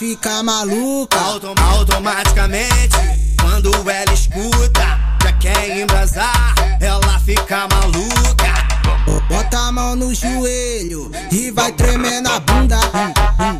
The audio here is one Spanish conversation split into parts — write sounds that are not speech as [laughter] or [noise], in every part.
fica maluco. Joelho e vai tremer na bunda. Bunda.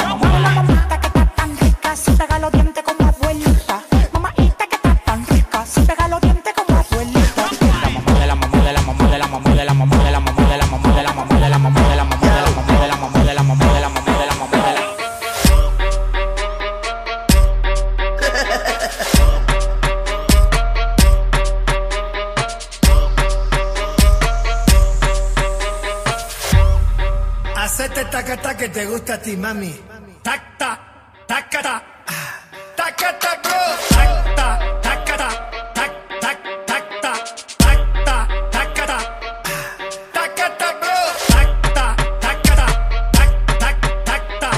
hacerte tacata que te gusta a ti, mami. Tacta, tacata, tacata, bro. Tacta, tacata, tac, tac, tacta, tacta, tacata, tacata, bro. Tacta, tacata, tac, tac, tacta,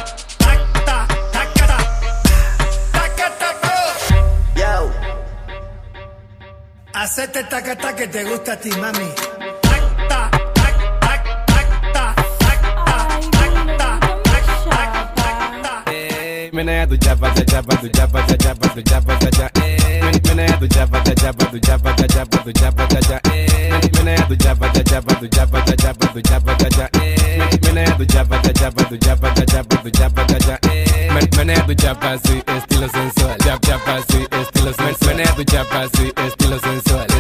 tacta, tacata, tacata, bro. Yo. Hacerte tacata que te gusta a ti, mami. Mene do jabba da jabba do jabba da jabba do jabba da ja. Mene do jabba da jabba do jabba da jabba do jabba da ja. Mene do jabba da jabba do jabba da jabba do jabba da ja. Mene do jabba da jabba do jabba da jabba do jabba da ja. Mene do jabba si estilo sensual. Jab Jab si estilo sensual. Mene do jabba si estilo sensual.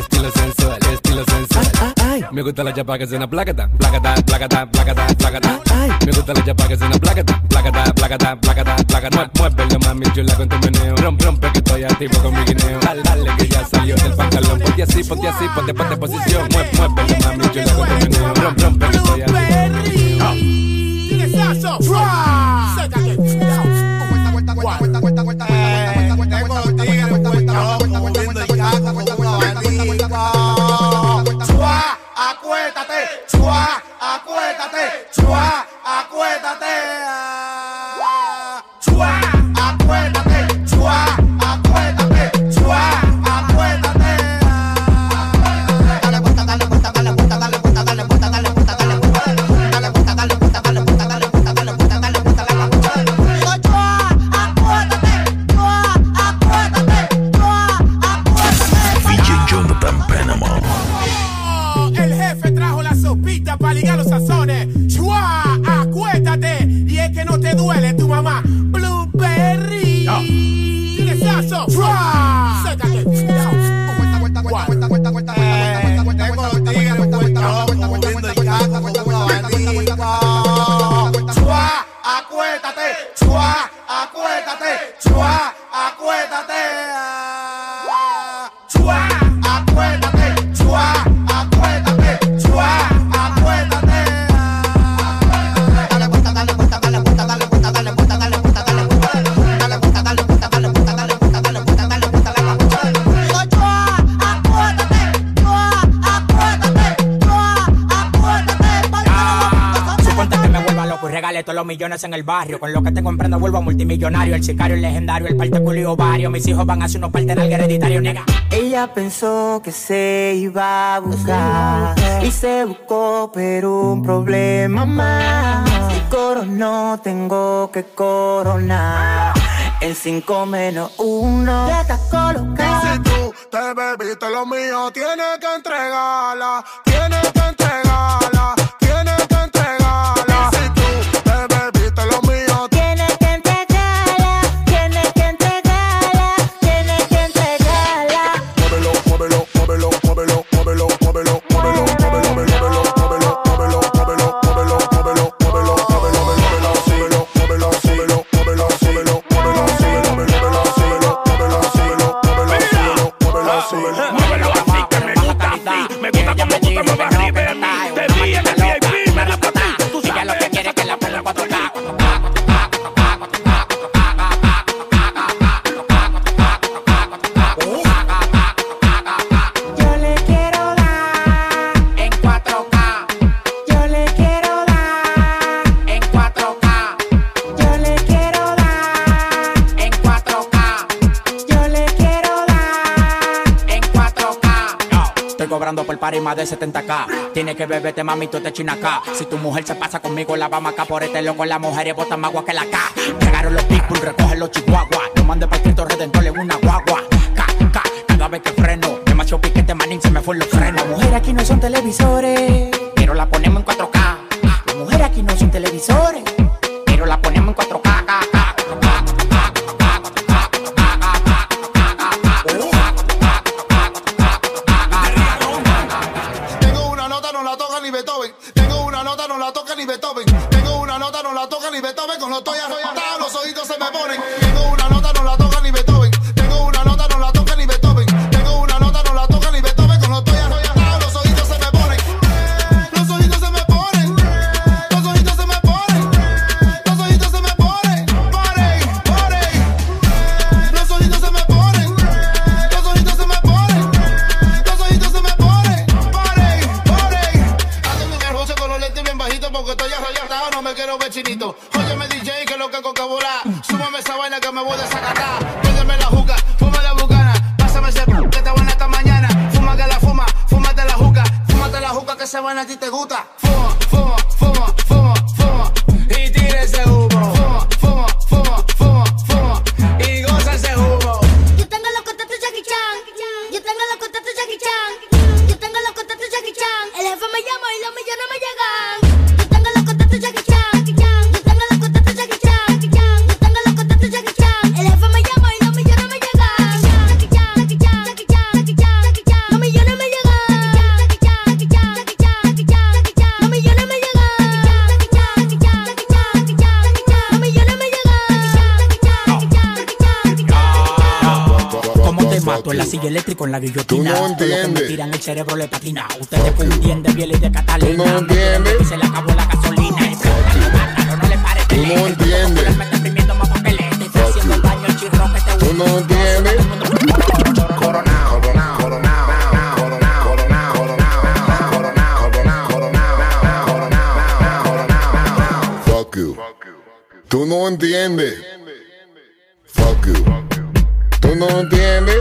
Me gusta la chapa que suena placata, placata, placata, placata, placata. Me gusta la chapa que suena placata, placata, placata, placata, placata. Muévele mami chula con tu meneo. Rompe, rompe que estoy activo con mi guineo. Dale, dale que ya salió del pantalón. Ponte así, ponte así, ponte, ponte posición. Mueve, muévele mami chula con tu meneo. Rompe, rompe que estoy activo. Todos los millones en el barrio. Con lo que tengo en prenda vuelvo multimillonario. El sicario, el legendario, el parte culo y ovario. Mis hijos van a hacer unos partes del hereditario, nega. Ella pensó que se iba a buscar y se buscó, pero un problema más. Si coronó, tengo que coronar. En cinco menos uno, ya está colocado. Si tú te bebiste lo mío, tienes que entregarla, tienes que más de 70k. Tiene que beberte, mami, tú te china acá. Si tu mujer se pasa conmigo, la vamos acá por este loco. La mujer es bota más agua que la K. Llegaron los people, recogen los chihuahuas. No mande para Cristo Redentor en una guagua. K, K, cada vez que freno. Demasiado piquete, manín, se me fue los frenos. Las mujeres aquí no son televisores, Pero la ponemos en 4K. las mujeres aquí no son televisores. Te gusta. la. Tú no entiendes. Tú no entiendes. Se le acabó la gasolina. Tú no entiendes. Tú no entiendes. Tú no entiendes. Fuck you. Tú no entiendes.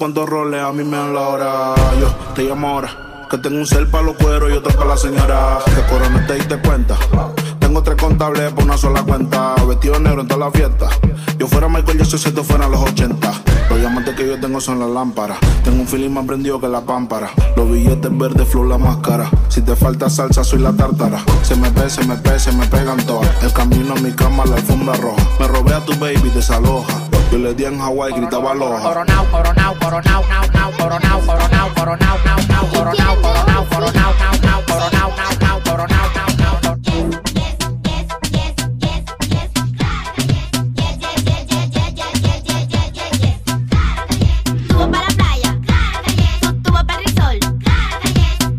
Cuántos roles a mí me dan la hora. Yo te llamo ahora. Que tengo un cel para los cueros y otro para la señora. Que Cora no te diste cuenta. Tengo tres contables por una sola cuenta. Vestido negro en toda la fiesta. Yo fuera Michael, yo sé si esto fuera los 80. Los diamantes que yo tengo son las lámparas. Tengo un feeling más prendido que la pámpara. Los billetes verdes, flow la máscara. Si te falta salsa, soy la tártara. Se me ve, se me ve, se me pegan todas. El camino a mi cama, la alfombra roja. Me robé a tu baby, desaloja. Yo le di en Hawái, gritaba aloha. Coronao, coronao, coronao, nao, nao, coronao, coronao, coronao, nao, nao, coronao, coronao, coronao, nao, nao, coronao, nao, nao, coronao, nao, nao, nao.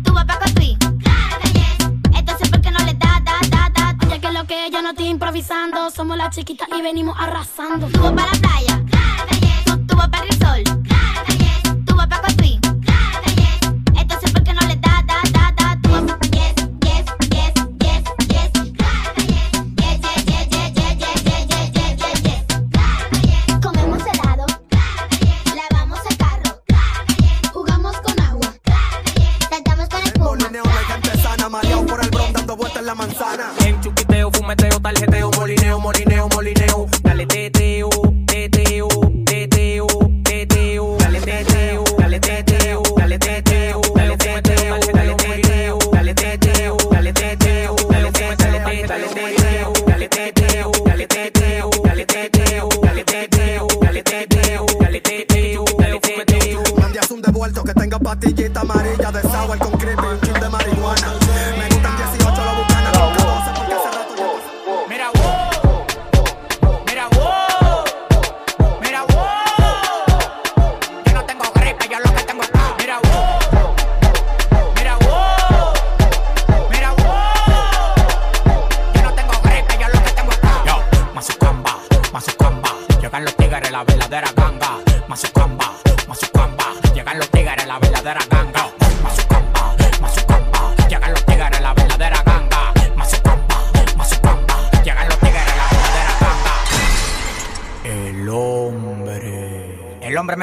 Tú vas para la dando en la manzana. En fumeteo, tarjeteo, molineo, molineo.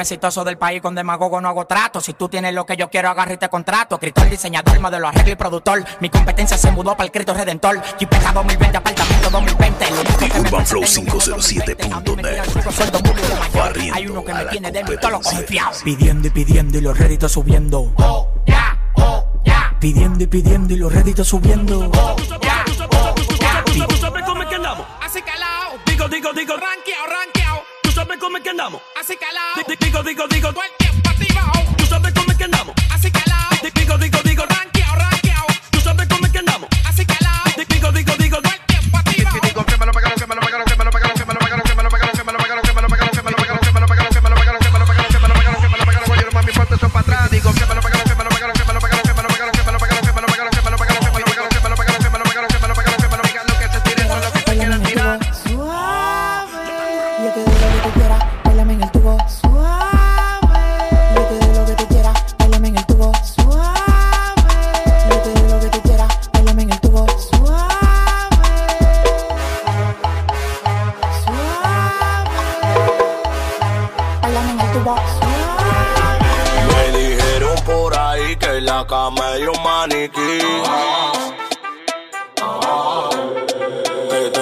Exitoso del país con demagogo no hago trato. Si tú tienes lo que yo quiero, agarra y te contrato. Escritor, diseñador, modelo, arreglo y productor. Mi competencia se mudó para el Cristo Redentor. Jipeja 2020, apartamento 2020. Lo único que me Urban Flow presenta en el 507.net. A mí me tiran cinco sueldos muy de mayor. Barriendo Hay uno que me tiene de mí todo lo confiado. Pidiendo y pidiendo y los réditos subiendo. Oh, ya, oh, ya. Pidiendo y pidiendo y los réditos subiendo. Oh, ya, oh, ya. ¿Tú sabes cómo es que andamos? Así calao, Digo, digo, digo. ranqueao, ranqueao come, come que andamos. Así calado. Digo, digo, digo. digo.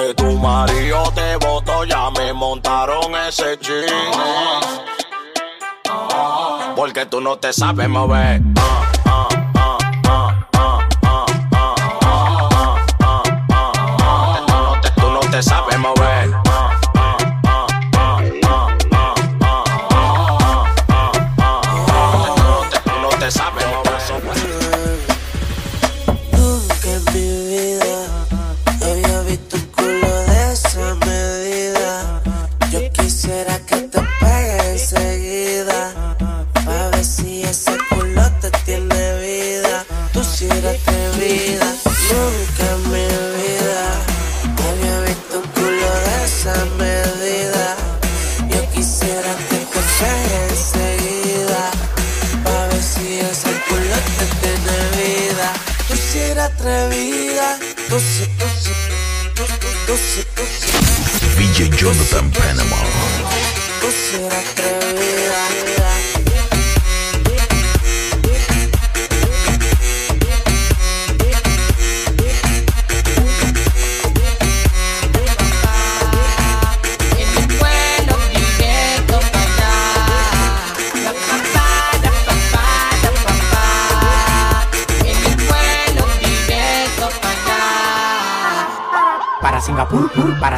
Que, tu marido te botó, ya me montaron ese chin. Porque tú no te sabes mover.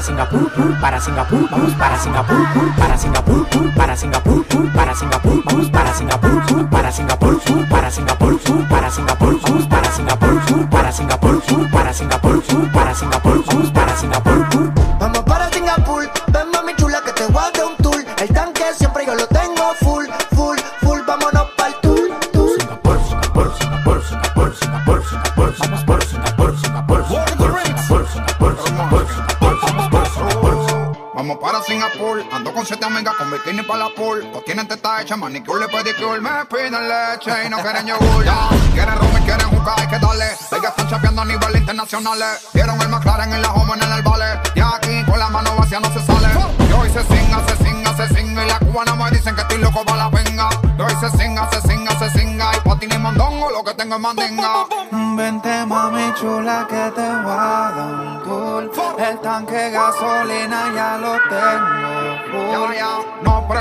Para Singapur, para Singapur, vamos para Singapur, para Singapur, para Singapur, para Singapur, vamos para Singapur, para Singapur, para Singapur, para Singapur, para Singapur, para Singapur, para Singapur, para Singapur, vamos para Singapur. Vamos para Singapur, ven mami chula que te voy a un tour. El tanque siempre yo con siete amigas con bikini para la pool. Todos tienen teta hecha, manicure, pedicure, me piden leche y no quieren yogur. Ya, quieren rum y quieren jugar, hay que darle. Ellas están chapeando a nivel internacional. Vieron el McLaren en la home en el vale. Y aquí con la mano vacía no se sale. Yo hice singa, se singa, se singa. Y la cubana me dicen que estoy loco para la venga. Yo hice singa, se singa, se singa. Y patín y mondongo, lo que tengo es mandinga. Vente mami chula que te voy a dar un tour El tanque gasolina ya lo tengo full Ya,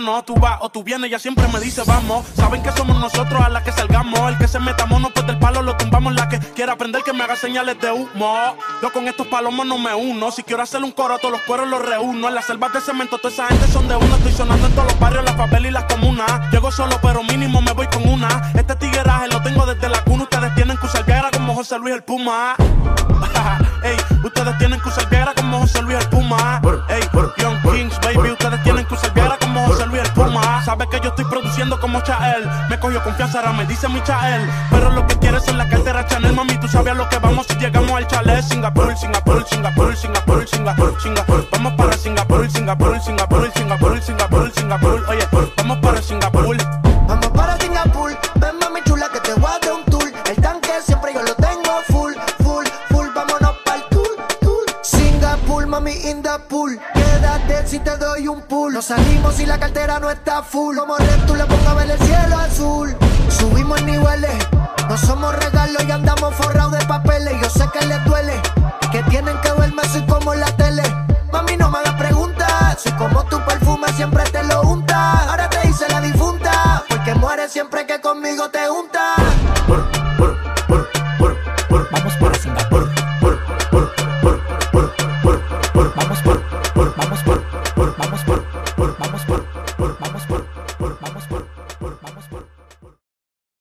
Gano. Tú vas o tú vienes, ella siempre me dice vamos. Saben que somos nosotros a la que salgamos. El que se meta mono, pues del palo lo tumbamos. La que quiera aprender que me haga señales de humo. Yo con estos palomos no me uno. Si quiero hacer un coro, todos los cueros los reúno. En las selvas de cemento, toda esa gente son de uno. Estoy sonando en todos los barrios, las favelas y las comunas. Llego solo, pero mínimo me voy con una. Este tigueraje lo tengo desde la cuna. Ustedes tienen que usar Viagra como José Luis el Puma. [laughs] Ey, ustedes tienen que usar Viagra como José Luis el Puma. Ey, Young Kings, baby, Sabes que yo estoy produciendo como Chael. Me cogió confianza, ahora me dice mi Chael. Pero lo que quieres es la cartera Chanel, mami. Tú sabes a lo que vamos si llegamos al chalet. Singapur, Singapur, Singapur, Singapur, Singapur, Singapur. Vamos para Singapur, Singapur, Singapur, Singapur, Singapur, Singapur. Oye, vamos para Singapur. Mami in the pool. Quédate si te doy un pool. Nos salimos si la cartera no está full. Como Red tú le pongo a ver el cielo azul. Subimos niveles, no somos regalos y andamos forrados de papeles. Yo sé que les duele, que tienen que verme así como en la tele. Mami, no me hagas preguntas. Soy como tu perfume, siempre te lo untas. Ahora te hice la difunta, porque mueres siempre que conmigo te juntas.